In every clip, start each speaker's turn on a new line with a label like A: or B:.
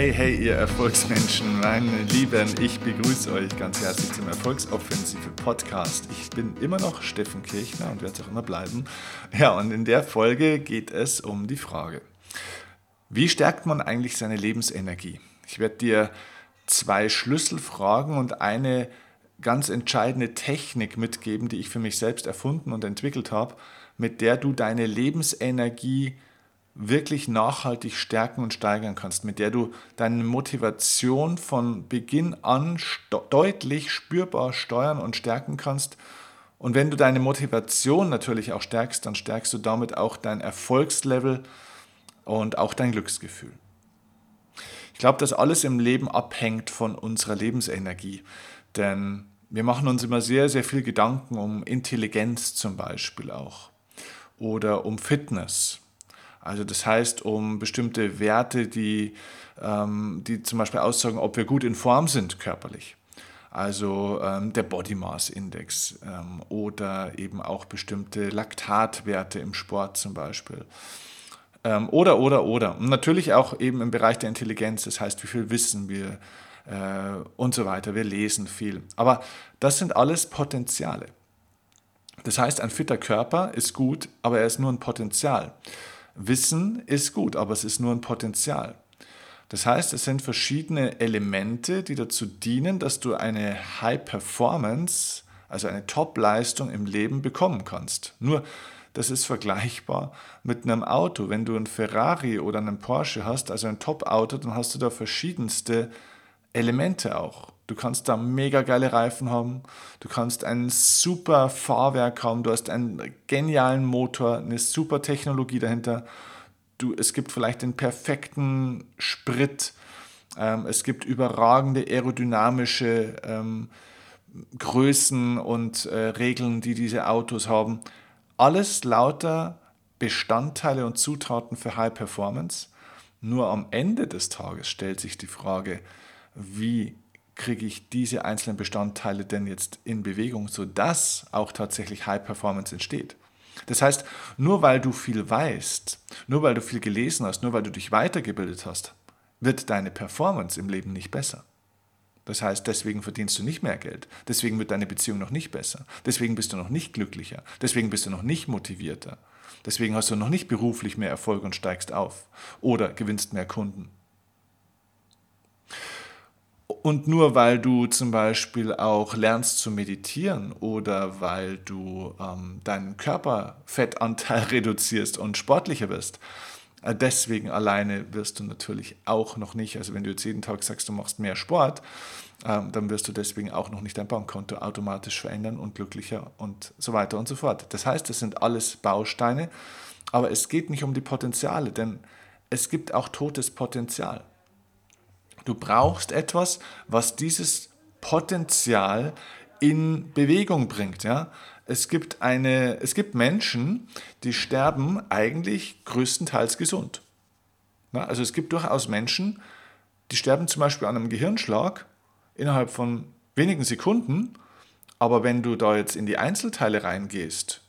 A: Hey, hey, ihr Erfolgsmenschen, meine Lieben, ich begrüße euch ganz herzlich zum Erfolgsoffensive Podcast. Ich bin immer noch Steffen Kirchner und werde es auch immer bleiben. Ja, und in der Folge geht es um die Frage, wie stärkt man eigentlich seine Lebensenergie? Ich werde dir zwei Schlüsselfragen und eine ganz entscheidende Technik mitgeben, die ich für mich selbst erfunden und entwickelt habe, mit der du deine Lebensenergie wirklich nachhaltig stärken und steigern kannst, mit der du deine Motivation von Beginn an deutlich spürbar steuern und stärken kannst. Und wenn du deine Motivation natürlich auch stärkst, dann stärkst du damit auch dein Erfolgslevel und auch dein Glücksgefühl. Ich glaube, dass alles im Leben abhängt von unserer Lebensenergie, denn wir machen uns immer sehr, sehr viel Gedanken um Intelligenz zum Beispiel auch oder um Fitness also das heißt um bestimmte Werte, die, ähm, die zum Beispiel aussagen, ob wir gut in Form sind körperlich. Also ähm, der Body Mass Index ähm, oder eben auch bestimmte Laktatwerte im Sport zum Beispiel. Ähm, oder, oder, oder. Und natürlich auch eben im Bereich der Intelligenz, das heißt, wie viel wissen wir äh, und so weiter. Wir lesen viel. Aber das sind alles Potenziale. Das heißt, ein fitter Körper ist gut, aber er ist nur ein Potenzial. Wissen ist gut, aber es ist nur ein Potenzial. Das heißt, es sind verschiedene Elemente, die dazu dienen, dass du eine High Performance, also eine Top-Leistung im Leben bekommen kannst. Nur, das ist vergleichbar mit einem Auto. Wenn du ein Ferrari oder einen Porsche hast, also ein Top-Auto, dann hast du da verschiedenste Elemente auch. Du kannst da mega geile Reifen haben, du kannst ein super Fahrwerk haben, du hast einen genialen Motor, eine super Technologie dahinter. Du, es gibt vielleicht den perfekten Sprit, ähm, es gibt überragende aerodynamische ähm, Größen und äh, Regeln, die diese Autos haben. Alles lauter Bestandteile und Zutaten für High Performance. Nur am Ende des Tages stellt sich die Frage, wie kriege ich diese einzelnen Bestandteile denn jetzt in Bewegung, sodass auch tatsächlich High Performance entsteht. Das heißt, nur weil du viel weißt, nur weil du viel gelesen hast, nur weil du dich weitergebildet hast, wird deine Performance im Leben nicht besser. Das heißt, deswegen verdienst du nicht mehr Geld, deswegen wird deine Beziehung noch nicht besser, deswegen bist du noch nicht glücklicher, deswegen bist du noch nicht motivierter, deswegen hast du noch nicht beruflich mehr Erfolg und steigst auf oder gewinnst mehr Kunden. Und nur weil du zum Beispiel auch lernst zu meditieren oder weil du ähm, deinen Körperfettanteil reduzierst und sportlicher wirst, äh, deswegen alleine wirst du natürlich auch noch nicht, also wenn du jetzt jeden Tag sagst, du machst mehr Sport, ähm, dann wirst du deswegen auch noch nicht dein Bankkonto automatisch verändern und glücklicher und so weiter und so fort. Das heißt, das sind alles Bausteine, aber es geht nicht um die Potenziale, denn es gibt auch totes Potenzial. Du brauchst etwas, was dieses Potenzial in Bewegung bringt. Ja? Es, gibt eine, es gibt Menschen, die sterben eigentlich größtenteils gesund. Ja? Also es gibt durchaus Menschen, die sterben zum Beispiel an einem Gehirnschlag innerhalb von wenigen Sekunden, aber wenn du da jetzt in die Einzelteile reingehst,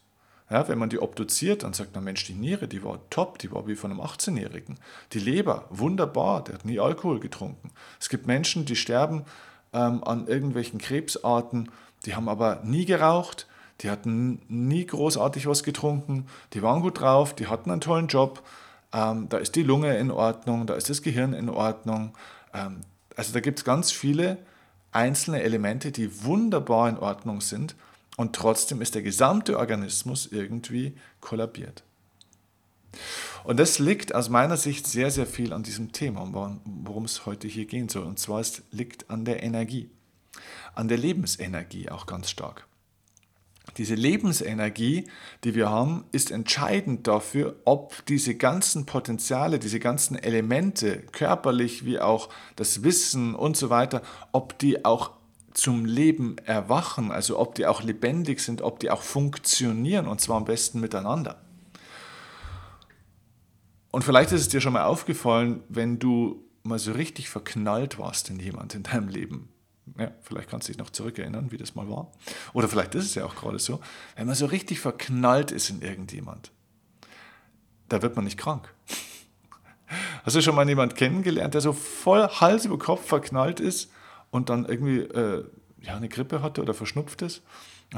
A: ja, wenn man die obduziert, dann sagt man, Mensch, die Niere, die war top, die war wie von einem 18-Jährigen. Die Leber, wunderbar, der hat nie Alkohol getrunken. Es gibt Menschen, die sterben ähm, an irgendwelchen Krebsarten, die haben aber nie geraucht, die hatten nie großartig was getrunken, die waren gut drauf, die hatten einen tollen Job, ähm, da ist die Lunge in Ordnung, da ist das Gehirn in Ordnung. Ähm, also da gibt es ganz viele einzelne Elemente, die wunderbar in Ordnung sind und trotzdem ist der gesamte Organismus irgendwie kollabiert. Und das liegt aus meiner Sicht sehr, sehr viel an diesem Thema, worum es heute hier gehen soll. Und zwar es liegt an der Energie, an der Lebensenergie auch ganz stark. Diese Lebensenergie, die wir haben, ist entscheidend dafür, ob diese ganzen Potenziale, diese ganzen Elemente, körperlich wie auch das Wissen und so weiter, ob die auch zum Leben erwachen, also ob die auch lebendig sind, ob die auch funktionieren und zwar am besten miteinander. Und vielleicht ist es dir schon mal aufgefallen, wenn du mal so richtig verknallt warst in jemand in deinem Leben. Ja, vielleicht kannst du dich noch zurückerinnern, wie das mal war. Oder vielleicht ist es ja auch gerade so. Wenn man so richtig verknallt ist in irgendjemand, da wird man nicht krank. Hast du schon mal jemanden kennengelernt, der so voll Hals über Kopf verknallt ist und dann irgendwie äh, ja, eine Grippe hatte oder verschnupft ist?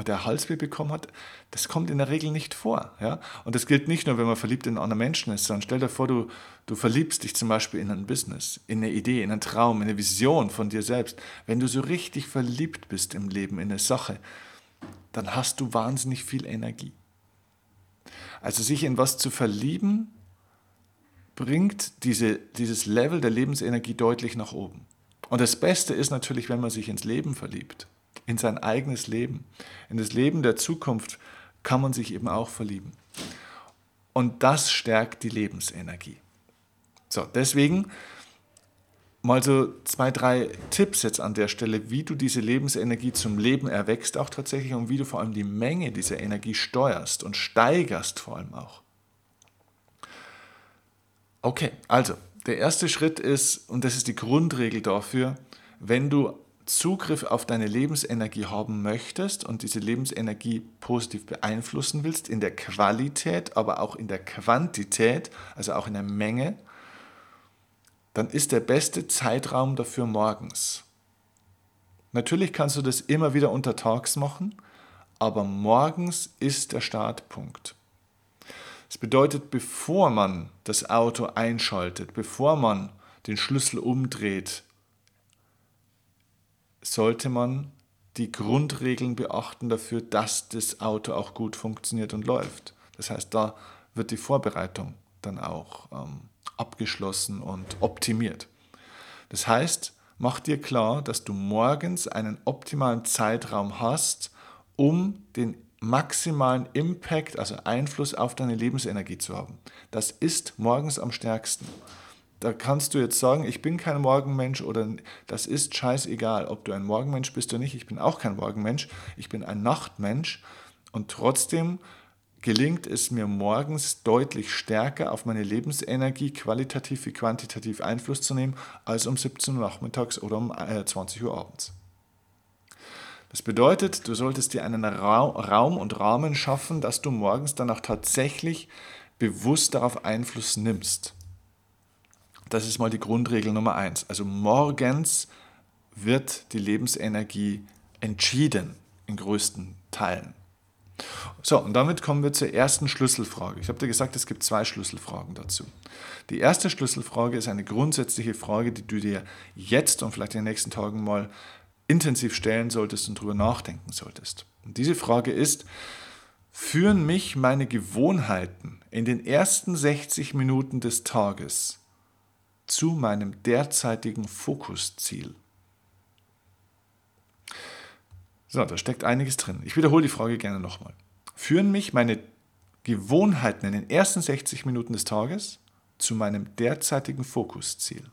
A: der Halsweh bekommen hat, das kommt in der Regel nicht vor. Ja? Und das gilt nicht nur, wenn man verliebt in anderen Menschen ist, sondern stell dir vor, du, du verliebst dich zum Beispiel in ein Business, in eine Idee, in einen Traum, in eine Vision von dir selbst. Wenn du so richtig verliebt bist im Leben, in eine Sache, dann hast du wahnsinnig viel Energie. Also sich in was zu verlieben, bringt diese, dieses Level der Lebensenergie deutlich nach oben. Und das Beste ist natürlich, wenn man sich ins Leben verliebt in sein eigenes Leben. In das Leben der Zukunft kann man sich eben auch verlieben. Und das stärkt die Lebensenergie. So, deswegen mal so zwei, drei Tipps jetzt an der Stelle, wie du diese Lebensenergie zum Leben erwächst, auch tatsächlich, und wie du vor allem die Menge dieser Energie steuerst und steigerst vor allem auch. Okay, also der erste Schritt ist, und das ist die Grundregel dafür, wenn du Zugriff auf deine Lebensenergie haben möchtest und diese Lebensenergie positiv beeinflussen willst, in der Qualität, aber auch in der Quantität, also auch in der Menge, dann ist der beste Zeitraum dafür morgens. Natürlich kannst du das immer wieder untertags machen, aber morgens ist der Startpunkt. Das bedeutet, bevor man das Auto einschaltet, bevor man den Schlüssel umdreht, sollte man die Grundregeln beachten dafür, dass das Auto auch gut funktioniert und läuft. Das heißt, da wird die Vorbereitung dann auch ähm, abgeschlossen und optimiert. Das heißt, mach dir klar, dass du morgens einen optimalen Zeitraum hast, um den maximalen Impact, also Einfluss auf deine Lebensenergie zu haben. Das ist morgens am stärksten da kannst du jetzt sagen, ich bin kein Morgenmensch oder das ist scheißegal, ob du ein Morgenmensch bist oder nicht. Ich bin auch kein Morgenmensch, ich bin ein Nachtmensch und trotzdem gelingt es mir morgens deutlich stärker auf meine Lebensenergie qualitativ wie quantitativ Einfluss zu nehmen, als um 17 Uhr nachmittags oder um 20 äh, Uhr abends. Das bedeutet, du solltest dir einen Raum und Rahmen schaffen, dass du morgens dann auch tatsächlich bewusst darauf Einfluss nimmst. Das ist mal die Grundregel Nummer eins. Also morgens wird die Lebensenergie entschieden in größten Teilen. So, und damit kommen wir zur ersten Schlüsselfrage. Ich habe dir gesagt, es gibt zwei Schlüsselfragen dazu. Die erste Schlüsselfrage ist eine grundsätzliche Frage, die du dir jetzt und vielleicht in den nächsten Tagen mal intensiv stellen solltest und darüber nachdenken solltest. Und diese Frage ist, führen mich meine Gewohnheiten in den ersten 60 Minuten des Tages zu meinem derzeitigen Fokusziel? So, da steckt einiges drin. Ich wiederhole die Frage gerne nochmal. Führen mich meine Gewohnheiten in den ersten 60 Minuten des Tages zu meinem derzeitigen Fokusziel?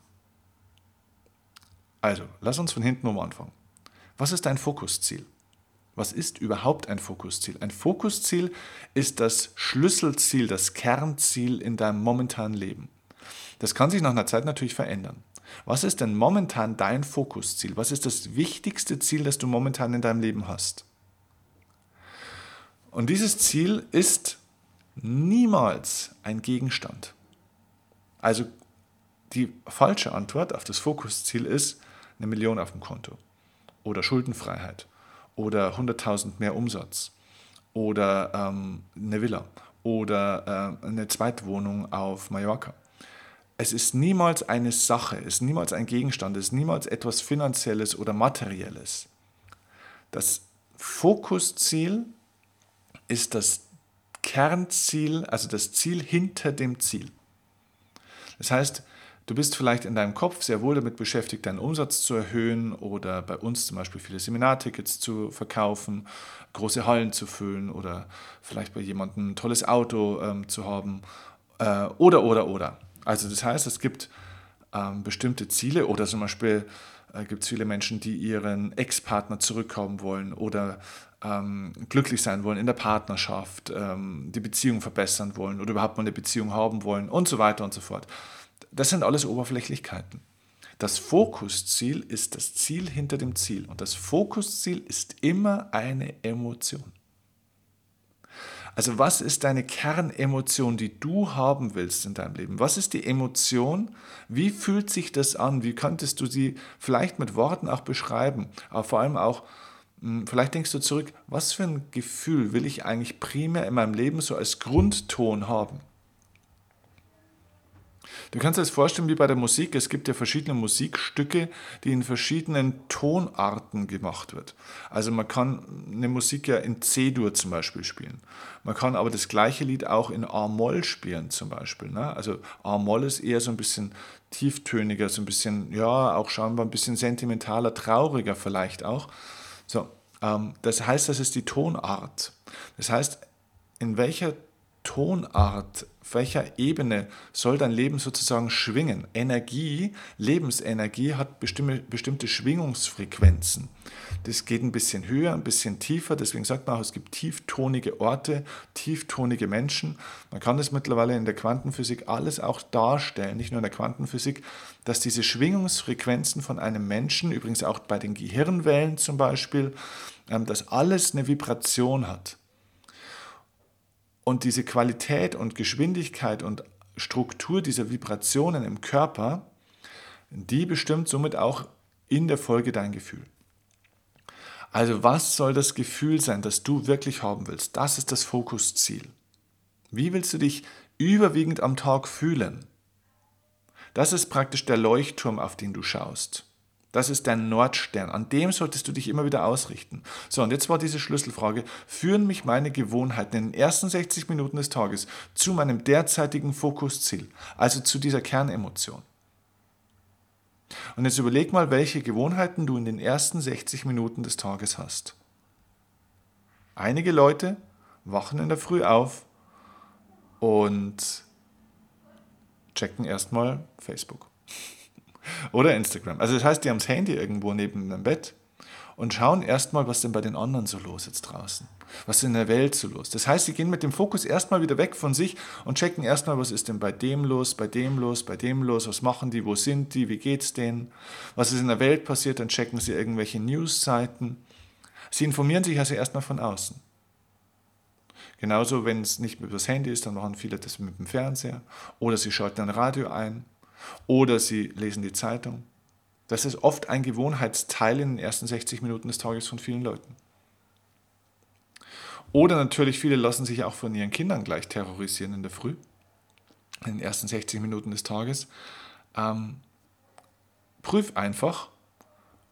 A: Also, lass uns von hinten um anfangen. Was ist dein Fokusziel? Was ist überhaupt ein Fokusziel? Ein Fokusziel ist das Schlüsselziel, das Kernziel in deinem momentanen Leben. Das kann sich nach einer Zeit natürlich verändern. Was ist denn momentan dein Fokusziel? Was ist das wichtigste Ziel, das du momentan in deinem Leben hast? Und dieses Ziel ist niemals ein Gegenstand. Also die falsche Antwort auf das Fokusziel ist eine Million auf dem Konto oder Schuldenfreiheit oder 100.000 mehr Umsatz oder ähm, eine Villa oder äh, eine Zweitwohnung auf Mallorca es ist niemals eine Sache, es ist niemals ein Gegenstand, es ist niemals etwas Finanzielles oder Materielles. Das Fokusziel ist das Kernziel, also das Ziel hinter dem Ziel. Das heißt, du bist vielleicht in deinem Kopf sehr wohl damit beschäftigt, deinen Umsatz zu erhöhen oder bei uns zum Beispiel viele Seminartickets zu verkaufen, große Hallen zu füllen oder vielleicht bei jemandem ein tolles Auto ähm, zu haben äh, oder, oder, oder. Also das heißt, es gibt ähm, bestimmte Ziele oder zum Beispiel äh, gibt es viele Menschen, die ihren Ex-Partner zurückhaben wollen oder ähm, glücklich sein wollen in der Partnerschaft, ähm, die Beziehung verbessern wollen oder überhaupt mal eine Beziehung haben wollen und so weiter und so fort. Das sind alles Oberflächlichkeiten. Das Fokusziel ist das Ziel hinter dem Ziel und das Fokusziel ist immer eine Emotion. Also was ist deine Kernemotion, die du haben willst in deinem Leben? Was ist die Emotion? Wie fühlt sich das an? Wie könntest du sie vielleicht mit Worten auch beschreiben? Aber vor allem auch, hm, vielleicht denkst du zurück, was für ein Gefühl will ich eigentlich primär in meinem Leben so als Grundton haben? Du kannst dir das vorstellen wie bei der Musik. Es gibt ja verschiedene Musikstücke, die in verschiedenen Tonarten gemacht wird. Also man kann eine Musik ja in C-Dur zum Beispiel spielen. Man kann aber das gleiche Lied auch in A-Moll spielen zum Beispiel. Ne? Also A-Moll ist eher so ein bisschen tieftöniger, so ein bisschen, ja, auch scheinbar ein bisschen sentimentaler, trauriger vielleicht auch. So, ähm, das heißt, das ist die Tonart. Das heißt, in welcher Tonart, welcher Ebene soll dein Leben sozusagen schwingen? Energie, Lebensenergie hat bestimmte, bestimmte Schwingungsfrequenzen. Das geht ein bisschen höher, ein bisschen tiefer. Deswegen sagt man auch, es gibt tieftonige Orte, tieftonige Menschen. Man kann das mittlerweile in der Quantenphysik alles auch darstellen, nicht nur in der Quantenphysik, dass diese Schwingungsfrequenzen von einem Menschen, übrigens auch bei den Gehirnwellen zum Beispiel, ähm, dass alles eine Vibration hat. Und diese Qualität und Geschwindigkeit und Struktur dieser Vibrationen im Körper, die bestimmt somit auch in der Folge dein Gefühl. Also was soll das Gefühl sein, das du wirklich haben willst? Das ist das Fokusziel. Wie willst du dich überwiegend am Tag fühlen? Das ist praktisch der Leuchtturm, auf den du schaust. Das ist dein Nordstern. An dem solltest du dich immer wieder ausrichten. So, und jetzt war diese Schlüsselfrage. Führen mich meine Gewohnheiten in den ersten 60 Minuten des Tages zu meinem derzeitigen Fokusziel, also zu dieser Kernemotion? Und jetzt überleg mal, welche Gewohnheiten du in den ersten 60 Minuten des Tages hast. Einige Leute wachen in der Früh auf und checken erstmal Facebook. Oder Instagram. Also das heißt, die haben das Handy irgendwo neben dem Bett und schauen erstmal, was denn bei den anderen so los ist draußen. Was ist in der Welt so los. Das heißt, sie gehen mit dem Fokus erstmal wieder weg von sich und checken erstmal, was ist denn bei dem los, bei dem los, bei dem los, was machen die, wo sind die, wie geht's denen, was ist in der Welt passiert, dann checken sie irgendwelche Newsseiten. Sie informieren sich also erstmal von außen. Genauso, wenn es nicht mit das Handy ist, dann machen viele das mit dem Fernseher oder sie schalten ein Radio ein oder sie lesen die Zeitung. Das ist oft ein Gewohnheitsteil in den ersten 60 Minuten des Tages von vielen Leuten. Oder natürlich viele lassen sich auch von ihren Kindern gleich terrorisieren in der Früh, in den ersten 60 Minuten des Tages. Ähm, prüf einfach,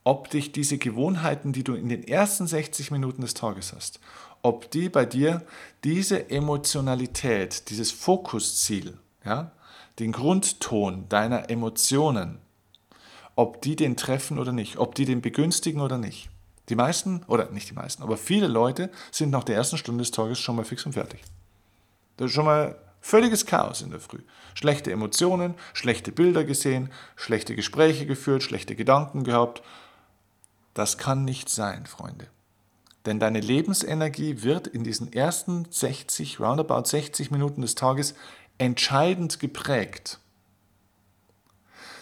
A: ob dich diese Gewohnheiten, die du in den ersten 60 Minuten des Tages hast, ob die bei dir diese Emotionalität, dieses Fokusziel, ja, den Grundton deiner Emotionen, ob die den treffen oder nicht, ob die den begünstigen oder nicht. Die meisten, oder nicht die meisten, aber viele Leute sind nach der ersten Stunde des Tages schon mal fix und fertig. Das ist schon mal völliges Chaos in der Früh. Schlechte Emotionen, schlechte Bilder gesehen, schlechte Gespräche geführt, schlechte Gedanken gehabt. Das kann nicht sein, Freunde. Denn deine Lebensenergie wird in diesen ersten 60, roundabout 60 Minuten des Tages entscheidend geprägt.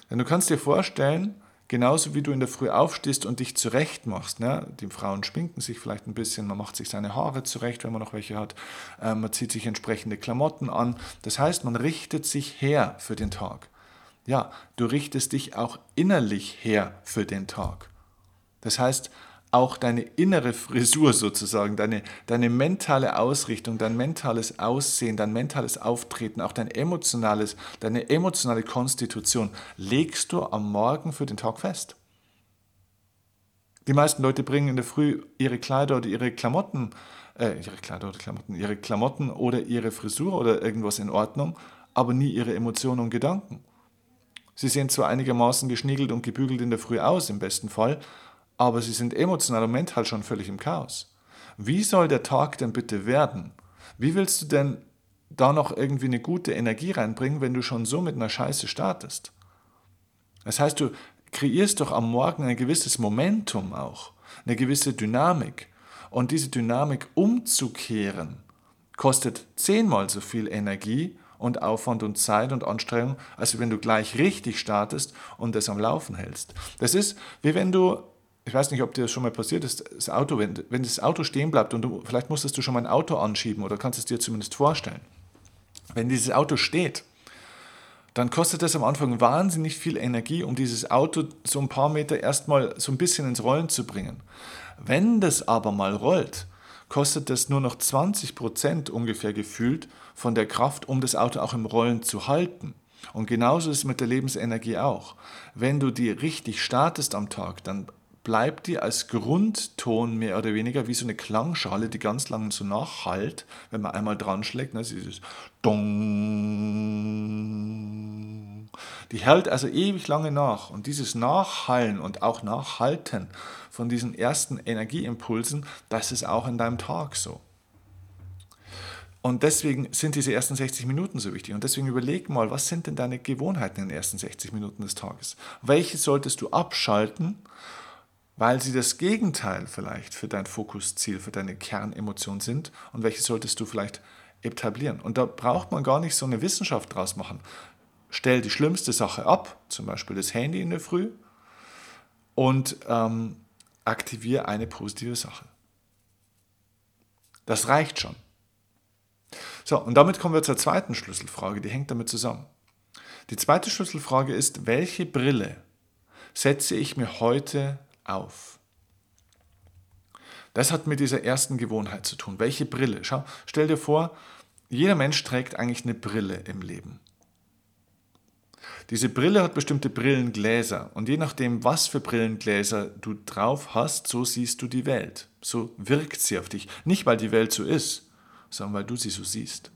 A: Denn du kannst dir vorstellen, genauso wie du in der Früh aufstehst und dich zurecht machst, ne? die Frauen schminken sich vielleicht ein bisschen, man macht sich seine Haare zurecht, wenn man noch welche hat, äh, man zieht sich entsprechende Klamotten an. Das heißt, man richtet sich her für den Tag. Ja, du richtest dich auch innerlich her für den Tag. Das heißt, auch deine innere Frisur sozusagen, deine, deine mentale Ausrichtung, dein mentales Aussehen, dein mentales Auftreten, auch dein emotionales, deine emotionale Konstitution legst du am Morgen für den Tag fest. Die meisten Leute bringen in der Früh ihre Kleider oder ihre Klamotten, äh, ihre Kleider oder Klamotten, ihre Klamotten oder ihre Frisur oder irgendwas in Ordnung, aber nie ihre Emotionen und Gedanken. Sie sehen zwar einigermaßen geschniegelt und gebügelt in der Früh aus, im besten Fall, aber sie sind emotional und mental schon völlig im Chaos. Wie soll der Tag denn bitte werden? Wie willst du denn da noch irgendwie eine gute Energie reinbringen, wenn du schon so mit einer Scheiße startest? Das heißt, du kreierst doch am Morgen ein gewisses Momentum auch, eine gewisse Dynamik. Und diese Dynamik umzukehren, kostet zehnmal so viel Energie und Aufwand und Zeit und Anstrengung, als wenn du gleich richtig startest und das am Laufen hältst. Das ist, wie wenn du ich weiß nicht, ob dir das schon mal passiert ist, das Auto, wenn, wenn das Auto stehen bleibt und du, vielleicht musstest du schon mal ein Auto anschieben oder kannst es dir zumindest vorstellen. Wenn dieses Auto steht, dann kostet es am Anfang wahnsinnig viel Energie, um dieses Auto so ein paar Meter erstmal so ein bisschen ins Rollen zu bringen. Wenn das aber mal rollt, kostet es nur noch 20 Prozent ungefähr gefühlt von der Kraft, um das Auto auch im Rollen zu halten. Und genauso ist es mit der Lebensenergie auch. Wenn du die richtig startest am Tag, dann bleibt die als Grundton mehr oder weniger wie so eine Klangschale, die ganz lang so nachhallt, wenn man einmal dran schlägt. Ne, dieses Dong. Die hält also ewig lange nach. Und dieses Nachhallen und auch Nachhalten von diesen ersten Energieimpulsen, das ist auch in deinem Tag so. Und deswegen sind diese ersten 60 Minuten so wichtig. Und deswegen überleg mal, was sind denn deine Gewohnheiten in den ersten 60 Minuten des Tages? Welche solltest du abschalten, weil sie das Gegenteil vielleicht für dein Fokusziel, für deine Kernemotion sind? Und welche solltest du vielleicht etablieren? Und da braucht man gar nicht so eine Wissenschaft draus machen. Stell die schlimmste Sache ab, zum Beispiel das Handy in der Früh, und ähm, aktiviere eine positive Sache. Das reicht schon. So, und damit kommen wir zur zweiten Schlüsselfrage, die hängt damit zusammen. Die zweite Schlüsselfrage ist, welche Brille setze ich mir heute auf? Das hat mit dieser ersten Gewohnheit zu tun. Welche Brille? Schau, stell dir vor, jeder Mensch trägt eigentlich eine Brille im Leben. Diese Brille hat bestimmte Brillengläser und je nachdem, was für Brillengläser du drauf hast, so siehst du die Welt. So wirkt sie auf dich. Nicht, weil die Welt so ist, sondern weil du sie so siehst.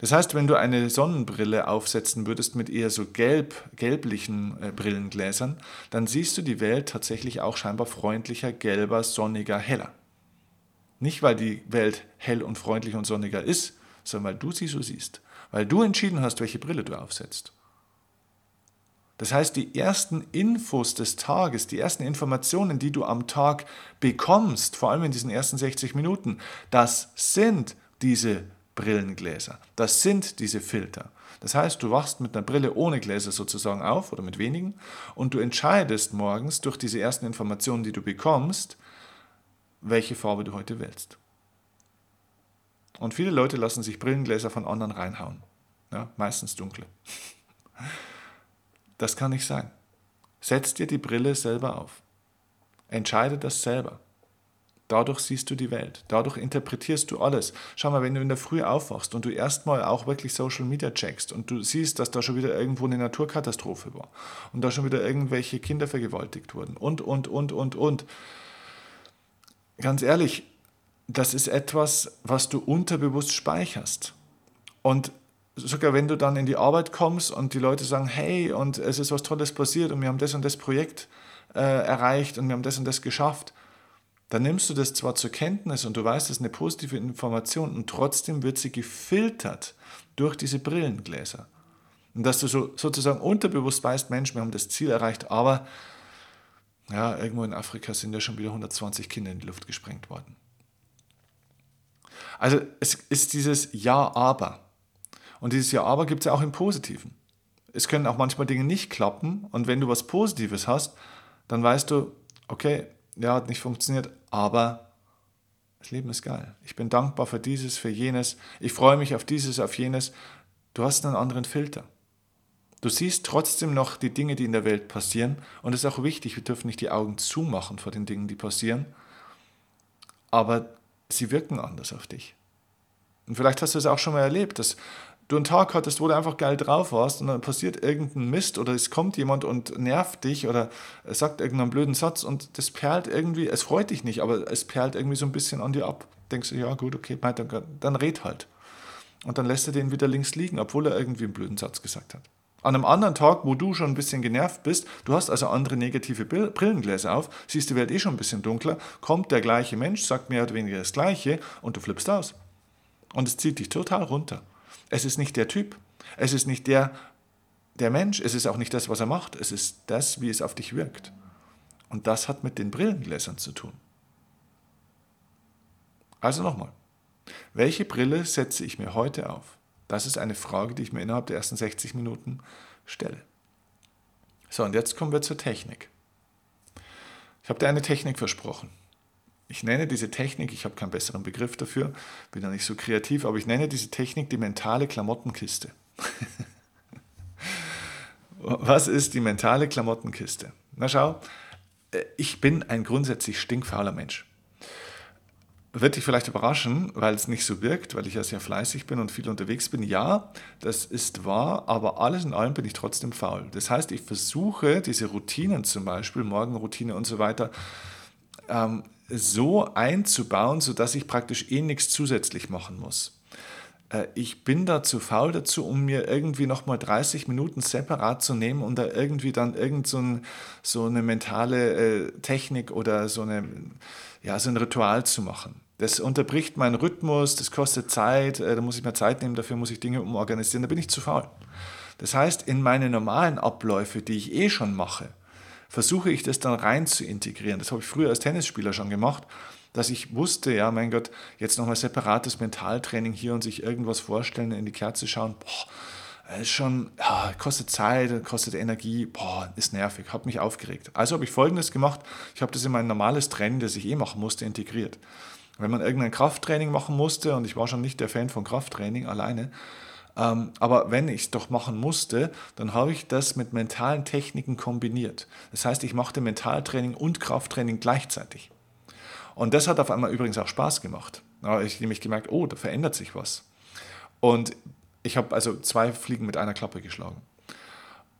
A: Das heißt, wenn du eine Sonnenbrille aufsetzen würdest mit eher so gelb, gelblichen äh, Brillengläsern, dann siehst du die Welt tatsächlich auch scheinbar freundlicher, gelber, sonniger, heller. Nicht, weil die Welt hell und freundlich und sonniger ist, sondern weil du sie so siehst. Weil du entschieden hast, welche Brille du aufsetzt. Das heißt, die ersten Infos des Tages, die ersten Informationen, die du am Tag bekommst, vor allem in diesen ersten 60 Minuten, das sind diese Brillengläser, das sind diese Filter. Das heißt, du wachst mit einer Brille ohne Gläser sozusagen auf oder mit wenigen und du entscheidest morgens durch diese ersten Informationen, die du bekommst, welche Farbe du heute wählst. Und viele Leute lassen sich Brillengläser von anderen reinhauen. Ja, meistens dunkle. Das kann nicht sein. Setz dir die Brille selber auf. Entscheide das selber. Dadurch siehst du die Welt. Dadurch interpretierst du alles. Schau mal, wenn du in der Früh aufwachst und du erstmal auch wirklich Social Media checkst und du siehst, dass da schon wieder irgendwo eine Naturkatastrophe war und da schon wieder irgendwelche Kinder vergewaltigt wurden und, und, und, und, und. Ganz ehrlich, das ist etwas, was du unterbewusst speicherst. Und sogar wenn du dann in die Arbeit kommst und die Leute sagen, hey, und es ist was Tolles passiert und wir haben das und das Projekt äh, erreicht und wir haben das und das geschafft, dann nimmst du das zwar zur Kenntnis und du weißt, das ist eine positive Information und trotzdem wird sie gefiltert durch diese Brillengläser. Und dass du so, sozusagen unterbewusst weißt, Mensch, wir haben das Ziel erreicht, aber ja, irgendwo in Afrika sind ja schon wieder 120 Kinder in die Luft gesprengt worden. Also es ist dieses Ja, aber. Und dieses Ja, aber gibt es ja auch im Positiven. Es können auch manchmal Dinge nicht klappen und wenn du was Positives hast, dann weißt du, okay, ja, hat nicht funktioniert, aber das Leben ist geil. Ich bin dankbar für dieses, für jenes. Ich freue mich auf dieses, auf jenes. Du hast einen anderen Filter. Du siehst trotzdem noch die Dinge, die in der Welt passieren. Und es ist auch wichtig, wir dürfen nicht die Augen zumachen vor den Dingen, die passieren. Aber sie wirken anders auf dich. Und vielleicht hast du es auch schon mal erlebt, dass du einen Tag hattest, wo du einfach geil drauf warst und dann passiert irgendein Mist oder es kommt jemand und nervt dich oder sagt irgendeinen blöden Satz und das perlt irgendwie, es freut dich nicht, aber es perlt irgendwie so ein bisschen an dir ab. Denkst du, ja gut, okay, dann, dann red halt. Und dann lässt er den wieder links liegen, obwohl er irgendwie einen blöden Satz gesagt hat. An einem anderen Tag, wo du schon ein bisschen genervt bist, du hast also andere negative Brillengläser auf, siehst die Welt eh schon ein bisschen dunkler, kommt der gleiche Mensch, sagt mehr oder weniger das Gleiche und du flippst aus. Und es zieht dich total runter. Es ist nicht der Typ. Es ist nicht der, der Mensch. Es ist auch nicht das, was er macht. Es ist das, wie es auf dich wirkt. Und das hat mit den Brillengläsern zu tun. Also nochmal. Welche Brille setze ich mir heute auf? Das ist eine Frage, die ich mir innerhalb der ersten 60 Minuten stelle. So, und jetzt kommen wir zur Technik. Ich habe dir eine Technik versprochen. Ich nenne diese Technik, ich habe keinen besseren Begriff dafür, bin da nicht so kreativ, aber ich nenne diese Technik die mentale Klamottenkiste. Was ist die mentale Klamottenkiste? Na schau, äh, ich bin ein grundsätzlich stinkfauler Mensch. Wird dich vielleicht überraschen, weil es nicht so wirkt, weil ich ja sehr fleißig bin und viel unterwegs bin. Ja, das ist wahr, aber alles in allem bin ich trotzdem faul. Das heißt, ich versuche diese Routinen zum Beispiel, Morgenroutine und so weiter, ähm, so einzubauen, sodass ich praktisch eh nichts zusätzlich machen muss. Äh, ich bin da zu faul dazu, um mir irgendwie nochmal 30 Minuten separat zu nehmen und da irgendwie dann irgend so, ein, so eine mentale äh, Technik oder so, eine, ja, so ein Ritual zu machen. Das unterbricht meinen Rhythmus, das kostet Zeit, äh, da muss ich mir Zeit nehmen, dafür muss ich Dinge umorganisieren, da bin ich zu faul. Das heißt, in meine normalen Abläufe, die ich eh schon mache, versuche ich das dann rein zu integrieren. Das habe ich früher als Tennisspieler schon gemacht dass ich wusste, ja, mein Gott, jetzt nochmal separates Mentaltraining hier und sich irgendwas vorstellen, in die Kerze schauen, boah, ist schon, ja, kostet Zeit, kostet Energie, boah, ist nervig, hat mich aufgeregt. Also habe ich Folgendes gemacht, ich habe das in mein normales Training, das ich eh machen musste, integriert. Wenn man irgendein Krafttraining machen musste, und ich war schon nicht der Fan von Krafttraining alleine, ähm, aber wenn ich es doch machen musste, dann habe ich das mit mentalen Techniken kombiniert. Das heißt, ich machte Mentaltraining und Krafttraining gleichzeitig. Und das hat auf einmal übrigens auch Spaß gemacht. Da habe ich nämlich gemerkt, oh, da verändert sich was. Und ich habe also zwei Fliegen mit einer Klappe geschlagen.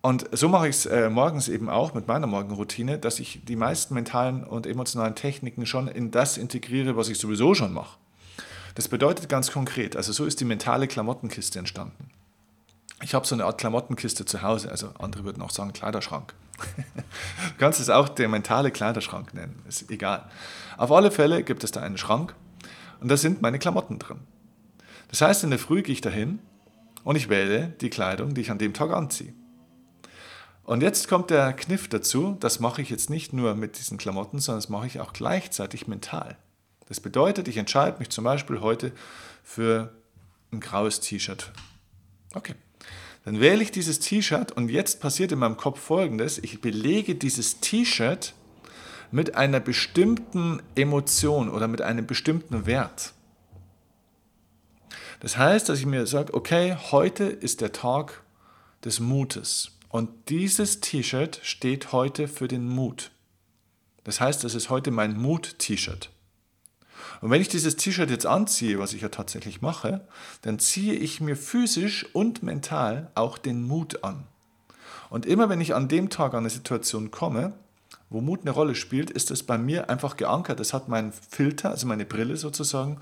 A: Und so mache ich es äh, morgens eben auch mit meiner Morgenroutine, dass ich die meisten mentalen und emotionalen Techniken schon in das integriere, was ich sowieso schon mache. Das bedeutet ganz konkret, also so ist die mentale Klamottenkiste entstanden. Ich habe so eine Art Klamottenkiste zu Hause, also andere würden auch sagen Kleiderschrank. du kannst es auch der mentale Kleiderschrank nennen, ist egal. Auf alle Fälle gibt es da einen Schrank und da sind meine Klamotten drin. Das heißt, in der Früh gehe ich dahin und ich wähle die Kleidung, die ich an dem Tag anziehe. Und jetzt kommt der Kniff dazu, das mache ich jetzt nicht nur mit diesen Klamotten, sondern das mache ich auch gleichzeitig mental. Das bedeutet, ich entscheide mich zum Beispiel heute für ein graues T-Shirt. Okay, dann wähle ich dieses T-Shirt und jetzt passiert in meinem Kopf Folgendes. Ich belege dieses T-Shirt mit einer bestimmten Emotion oder mit einem bestimmten Wert. Das heißt, dass ich mir sage, okay, heute ist der Tag des Mutes und dieses T-Shirt steht heute für den Mut. Das heißt, das ist heute mein Mut-T-Shirt. Und wenn ich dieses T-Shirt jetzt anziehe, was ich ja tatsächlich mache, dann ziehe ich mir physisch und mental auch den Mut an. Und immer wenn ich an dem Tag an eine Situation komme, wo Mut eine Rolle spielt, ist es bei mir einfach geankert. Das hat meinen Filter, also meine Brille sozusagen,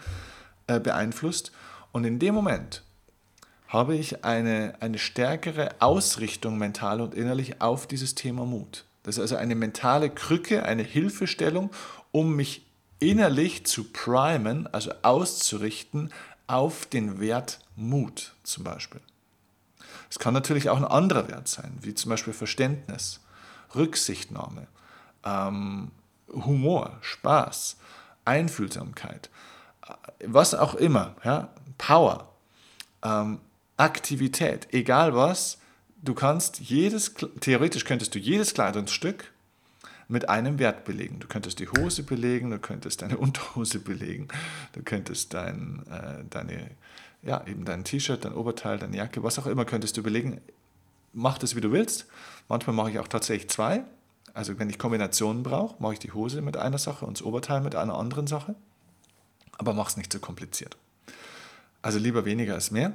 A: äh, beeinflusst. Und in dem Moment habe ich eine, eine stärkere Ausrichtung mental und innerlich auf dieses Thema Mut. Das ist also eine mentale Krücke, eine Hilfestellung, um mich innerlich zu primen, also auszurichten auf den Wert Mut zum Beispiel. Es kann natürlich auch ein anderer Wert sein, wie zum Beispiel Verständnis, Rücksichtnahme, ähm, Humor, Spaß, Einfühlsamkeit, äh, was auch immer, ja, Power, ähm, Aktivität, egal was, du kannst jedes, theoretisch könntest du jedes Kleidungsstück mit einem Wert belegen. Du könntest die Hose belegen, du könntest deine Unterhose belegen, du könntest dein, äh, deine, ja, eben dein T-Shirt, dein Oberteil, deine Jacke, was auch immer könntest du belegen. Mach das, wie du willst. Manchmal mache ich auch tatsächlich zwei. Also wenn ich Kombinationen brauche, mache ich die Hose mit einer Sache und das Oberteil mit einer anderen Sache. Aber mach es nicht zu so kompliziert. Also lieber weniger als mehr.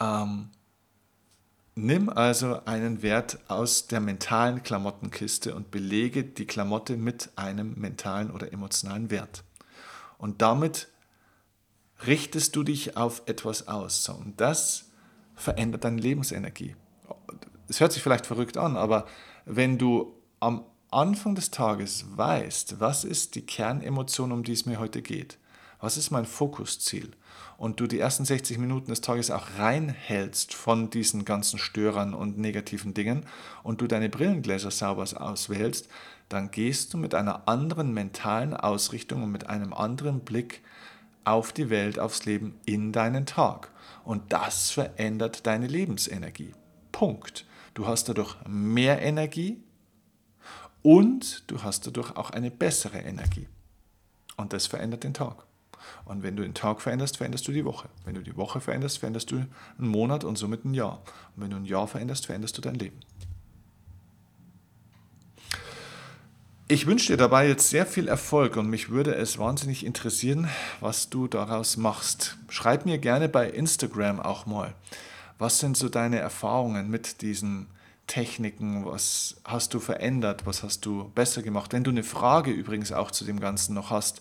A: Ähm, Nimm also einen Wert aus der mentalen Klamottenkiste und belege die Klamotte mit einem mentalen oder emotionalen Wert. Und damit richtest du dich auf etwas aus. Und das verändert deine Lebensenergie. Es hört sich vielleicht verrückt an, aber wenn du am Anfang des Tages weißt, was ist die Kernemotion, um die es mir heute geht, was ist mein Fokusziel, und du die ersten 60 Minuten des Tages auch reinhältst von diesen ganzen Störern und negativen Dingen und du deine Brillengläser sauber auswählst, dann gehst du mit einer anderen mentalen Ausrichtung und mit einem anderen Blick auf die Welt, aufs Leben in deinen Tag. Und das verändert deine Lebensenergie. Punkt. Du hast dadurch mehr Energie und du hast dadurch auch eine bessere Energie. Und das verändert den Tag. Und wenn du den Tag veränderst, veränderst du die Woche. Wenn du die Woche veränderst, veränderst du einen Monat und somit ein Jahr. Und wenn du ein Jahr veränderst, veränderst du dein Leben. Ich wünsche dir dabei jetzt sehr viel Erfolg und mich würde es wahnsinnig interessieren, was du daraus machst. Schreib mir gerne bei Instagram auch mal, was sind so deine Erfahrungen mit diesen Techniken, was hast du verändert, was hast du besser gemacht. Wenn du eine Frage übrigens auch zu dem Ganzen noch hast,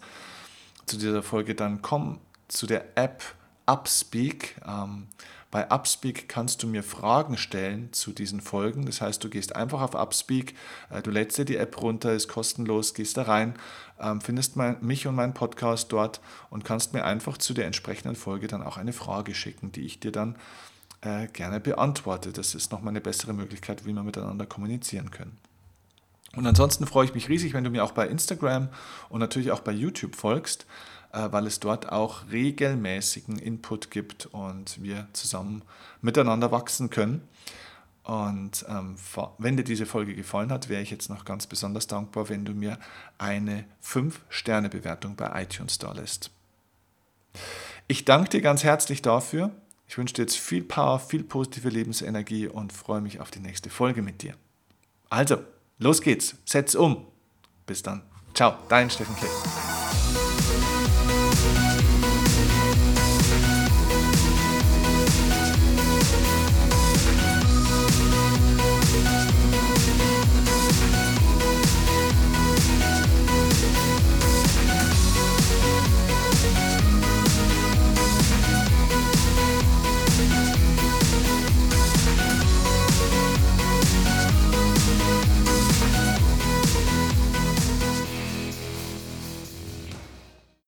A: zu dieser Folge, dann komm zu der App Upspeak. Ähm, bei Upspeak kannst du mir Fragen stellen zu diesen Folgen. Das heißt, du gehst einfach auf Upspeak, äh, du lädst dir die App runter, ist kostenlos, gehst da rein, ähm, findest mein, mich und meinen Podcast dort und kannst mir einfach zu der entsprechenden Folge dann auch eine Frage schicken, die ich dir dann äh, gerne beantworte. Das ist nochmal eine bessere Möglichkeit, wie wir miteinander kommunizieren können. Und ansonsten freue ich mich riesig, wenn du mir auch bei Instagram und natürlich auch bei YouTube folgst. Äh, weil es dort auch regelmäßigen Input gibt und wir zusammen miteinander wachsen können. Und ähm, wenn dir diese Folge gefallen hat, wäre ich jetzt noch ganz besonders dankbar, wenn du mir eine 5-Sterne-Bewertung bei iTunes da lässt. Ich danke dir ganz herzlich dafür. Ich wünsche dir jetzt viel Power, viel positive Lebensenergie und freue mich auf die nächste Folge mit dir. Also, Los geht's, setz um. Bis dann. Ciao, dein Steffen Klich.